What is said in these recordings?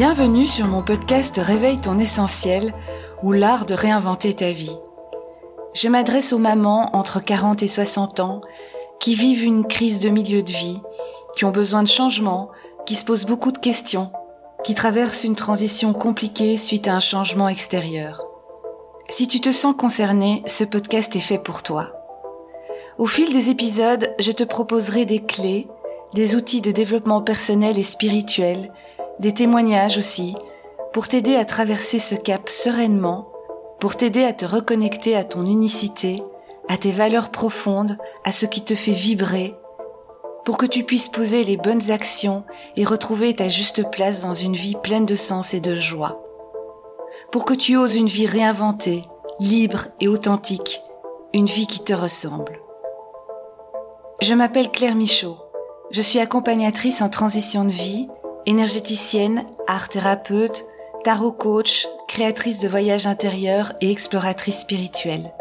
Bienvenue sur mon podcast Réveille ton essentiel ou l'art de réinventer ta vie. Je m'adresse aux mamans entre 40 et 60 ans qui vivent une crise de milieu de vie, qui ont besoin de changement, qui se posent beaucoup de questions, qui traversent une transition compliquée suite à un changement extérieur. Si tu te sens concerné, ce podcast est fait pour toi. Au fil des épisodes, je te proposerai des clés, des outils de développement personnel et spirituel, des témoignages aussi, pour t'aider à traverser ce cap sereinement, pour t'aider à te reconnecter à ton unicité, à tes valeurs profondes, à ce qui te fait vibrer, pour que tu puisses poser les bonnes actions et retrouver ta juste place dans une vie pleine de sens et de joie. Pour que tu oses une vie réinventée, libre et authentique, une vie qui te ressemble. Je m'appelle Claire Michaud. Je suis accompagnatrice en transition de vie, énergéticienne, art thérapeute, tarot coach, créatrice de voyages intérieurs et exploratrice spirituelle.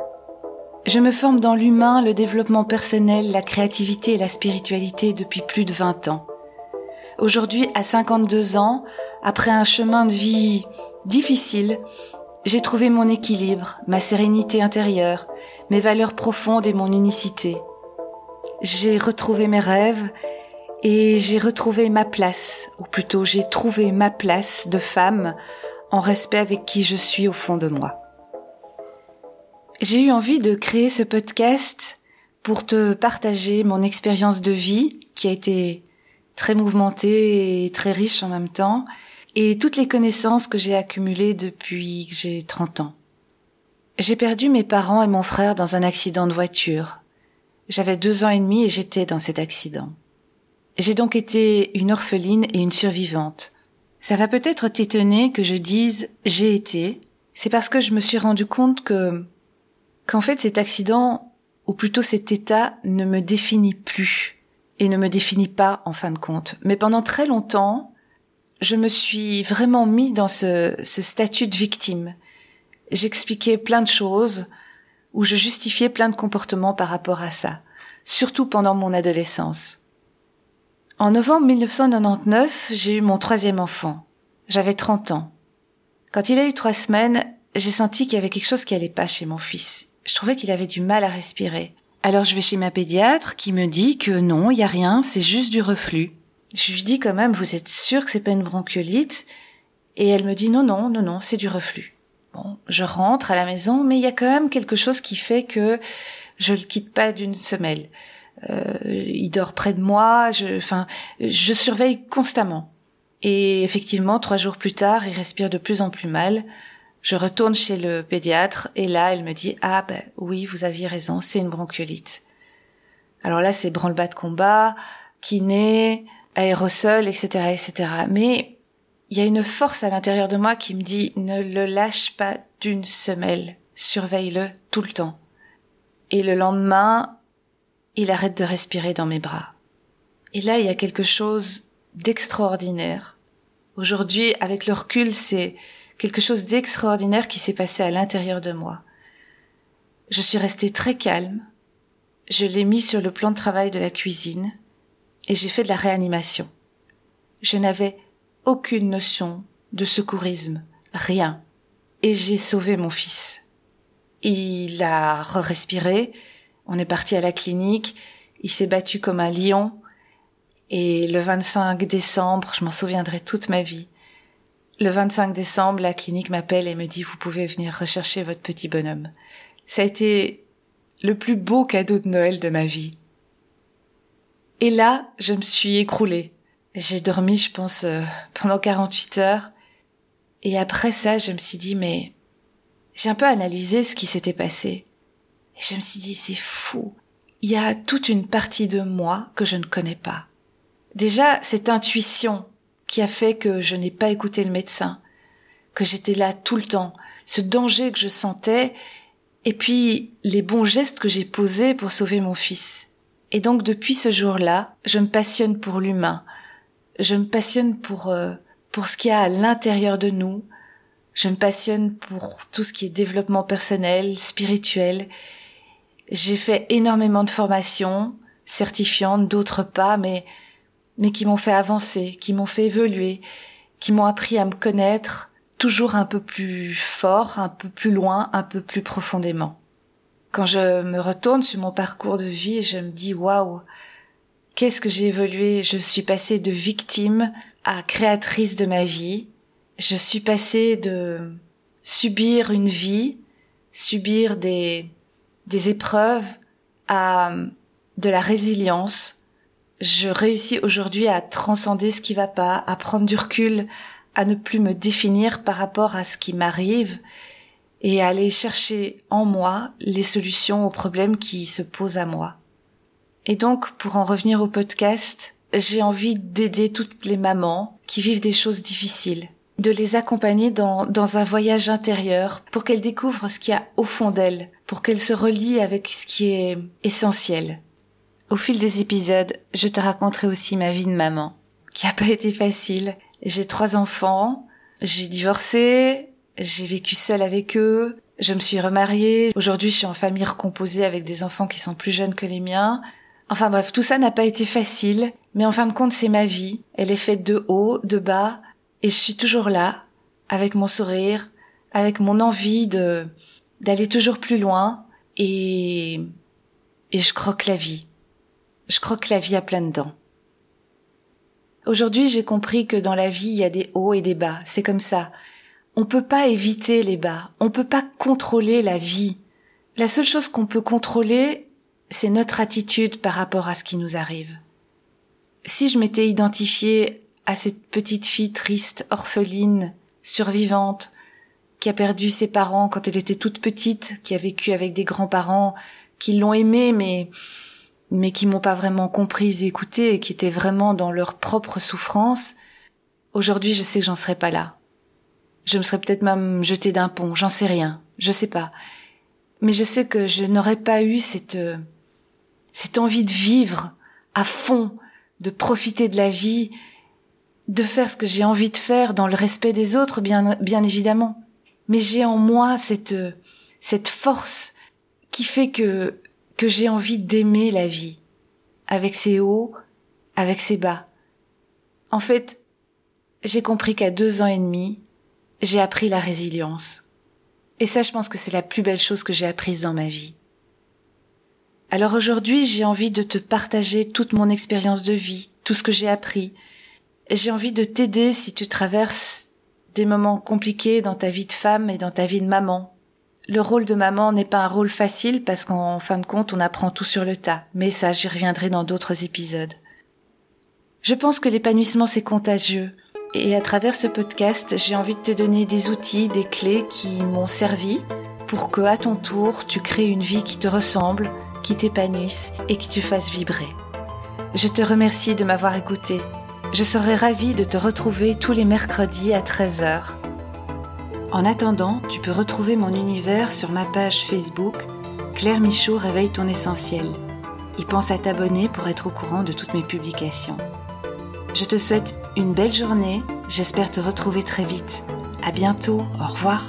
Je me forme dans l'humain, le développement personnel, la créativité et la spiritualité depuis plus de 20 ans. Aujourd'hui, à 52 ans, après un chemin de vie difficile, j'ai trouvé mon équilibre, ma sérénité intérieure, mes valeurs profondes et mon unicité. J'ai retrouvé mes rêves et j'ai retrouvé ma place, ou plutôt j'ai trouvé ma place de femme en respect avec qui je suis au fond de moi. J'ai eu envie de créer ce podcast pour te partager mon expérience de vie qui a été très mouvementée et très riche en même temps, et toutes les connaissances que j'ai accumulées depuis que j'ai 30 ans. J'ai perdu mes parents et mon frère dans un accident de voiture. J'avais deux ans et demi et j'étais dans cet accident. J'ai donc été une orpheline et une survivante. Ça va peut-être t'étonner que je dise j'ai été. C'est parce que je me suis rendu compte que, qu'en fait cet accident, ou plutôt cet état, ne me définit plus. Et ne me définit pas en fin de compte. Mais pendant très longtemps, je me suis vraiment mis dans ce, ce statut de victime. J'expliquais plein de choses, ou je justifiais plein de comportements par rapport à ça. Surtout pendant mon adolescence. En novembre 1999, j'ai eu mon troisième enfant. J'avais 30 ans. Quand il a eu trois semaines, j'ai senti qu'il y avait quelque chose qui allait pas chez mon fils. Je trouvais qu'il avait du mal à respirer. Alors je vais chez ma pédiatre qui me dit que non, il y a rien, c'est juste du reflux. Je lui dis quand même, vous êtes sûr que c'est pas une bronchiolite? Et elle me dit non, non, non, non, c'est du reflux. Bon, je rentre à la maison, mais il y a quand même quelque chose qui fait que je le quitte pas d'une semelle. Euh, il dort près de moi, je, enfin, je surveille constamment. Et effectivement, trois jours plus tard, il respire de plus en plus mal. Je retourne chez le pédiatre et là, elle me dit ah ben oui, vous aviez raison, c'est une bronchiolite. Alors là, c'est branle-bas de combat, kiné, aérosol, etc., etc. Mais il y a une force à l'intérieur de moi qui me dit ne le lâche pas d'une semelle, surveille-le tout le temps. Et le lendemain, il arrête de respirer dans mes bras. Et là, il y a quelque chose d'extraordinaire. Aujourd'hui, avec le recul, c'est quelque chose d'extraordinaire qui s'est passé à l'intérieur de moi. Je suis restée très calme. Je l'ai mis sur le plan de travail de la cuisine et j'ai fait de la réanimation. Je n'avais aucune notion de secourisme, rien. Et j'ai sauvé mon fils. Il a re-respiré, on est parti à la clinique, il s'est battu comme un lion, et le 25 décembre, je m'en souviendrai toute ma vie, le 25 décembre, la clinique m'appelle et me dit vous pouvez venir rechercher votre petit bonhomme. Ça a été le plus beau cadeau de Noël de ma vie. Et là, je me suis écroulée. J'ai dormi, je pense, euh, pendant 48 heures. Et après ça, je me suis dit, mais j'ai un peu analysé ce qui s'était passé. Et je me suis dit, c'est fou. Il y a toute une partie de moi que je ne connais pas. Déjà, cette intuition qui a fait que je n'ai pas écouté le médecin, que j'étais là tout le temps, ce danger que je sentais, et puis les bons gestes que j'ai posés pour sauver mon fils. Et donc depuis ce jour-là, je me passionne pour l'humain, je me passionne pour euh, pour ce qu'il y a à l'intérieur de nous, je me passionne pour tout ce qui est développement personnel, spirituel, j'ai fait énormément de formations certifiantes, d'autres pas, mais, mais qui m'ont fait avancer, qui m'ont fait évoluer. qui m'ont appris à me connaître toujours un peu plus fort, un peu plus loin, un peu plus profondément. Quand je me retourne sur mon parcours de vie, je me dis waouh, qu'est-ce que j'ai évolué? Je suis passée de victime à créatrice de ma vie. Je suis passée de subir une vie, subir des des épreuves à de la résilience. Je réussis aujourd'hui à transcender ce qui va pas, à prendre du recul, à ne plus me définir par rapport à ce qui m'arrive et à aller chercher en moi les solutions aux problèmes qui se posent à moi. Et donc, pour en revenir au podcast, j'ai envie d'aider toutes les mamans qui vivent des choses difficiles, de les accompagner dans, dans un voyage intérieur pour qu'elles découvrent ce qu'il y a au fond d'elles, pour qu'elles se relient avec ce qui est essentiel. Au fil des épisodes, je te raconterai aussi ma vie de maman, qui a pas été facile. J'ai trois enfants, j'ai divorcé, j'ai vécu seule avec eux, je me suis remariée, aujourd'hui je suis en famille recomposée avec des enfants qui sont plus jeunes que les miens. Enfin bref, tout ça n'a pas été facile, mais en fin de compte c'est ma vie, elle est faite de haut, de bas, et je suis toujours là, avec mon sourire, avec mon envie de d'aller toujours plus loin, et et je croque la vie. Je croque la vie à plein dents. Aujourd'hui, j'ai compris que dans la vie, il y a des hauts et des bas. C'est comme ça. On peut pas éviter les bas. On peut pas contrôler la vie. La seule chose qu'on peut contrôler, c'est notre attitude par rapport à ce qui nous arrive. Si je m'étais identifiée à cette petite fille triste, orpheline, survivante, qui a perdu ses parents quand elle était toute petite, qui a vécu avec des grands-parents qui l'ont aimée mais mais qui m'ont pas vraiment comprise et écoutée et qui étaient vraiment dans leur propre souffrance, aujourd'hui je sais que j'en serais pas là. Je me serais peut-être même jetée d'un pont, j'en sais rien, je sais pas. Mais je sais que je n'aurais pas eu cette cette envie de vivre à fond, de profiter de la vie, de faire ce que j'ai envie de faire dans le respect des autres, bien, bien évidemment. Mais j'ai en moi cette, cette force qui fait que que j'ai envie d'aimer la vie, avec ses hauts, avec ses bas. En fait, j'ai compris qu'à deux ans et demi, j'ai appris la résilience. Et ça, je pense que c'est la plus belle chose que j'ai apprise dans ma vie. Alors aujourd'hui, j'ai envie de te partager toute mon expérience de vie, tout ce que j'ai appris. J'ai envie de t'aider si tu traverses des moments compliqués dans ta vie de femme et dans ta vie de maman, le rôle de maman n'est pas un rôle facile parce qu'en fin de compte, on apprend tout sur le tas. Mais ça, j'y reviendrai dans d'autres épisodes. Je pense que l'épanouissement, c'est contagieux. Et à travers ce podcast, j'ai envie de te donner des outils, des clés qui m'ont servi pour que, à ton tour, tu crées une vie qui te ressemble, qui t'épanouisse et qui te fasse vibrer. Je te remercie de m'avoir écouté. Je serai ravie de te retrouver tous les mercredis à 13h en attendant, tu peux retrouver mon univers sur ma page Facebook Claire Michaud réveille ton essentiel. Y pense à t'abonner pour être au courant de toutes mes publications. Je te souhaite une belle journée, j'espère te retrouver très vite. À bientôt, au revoir.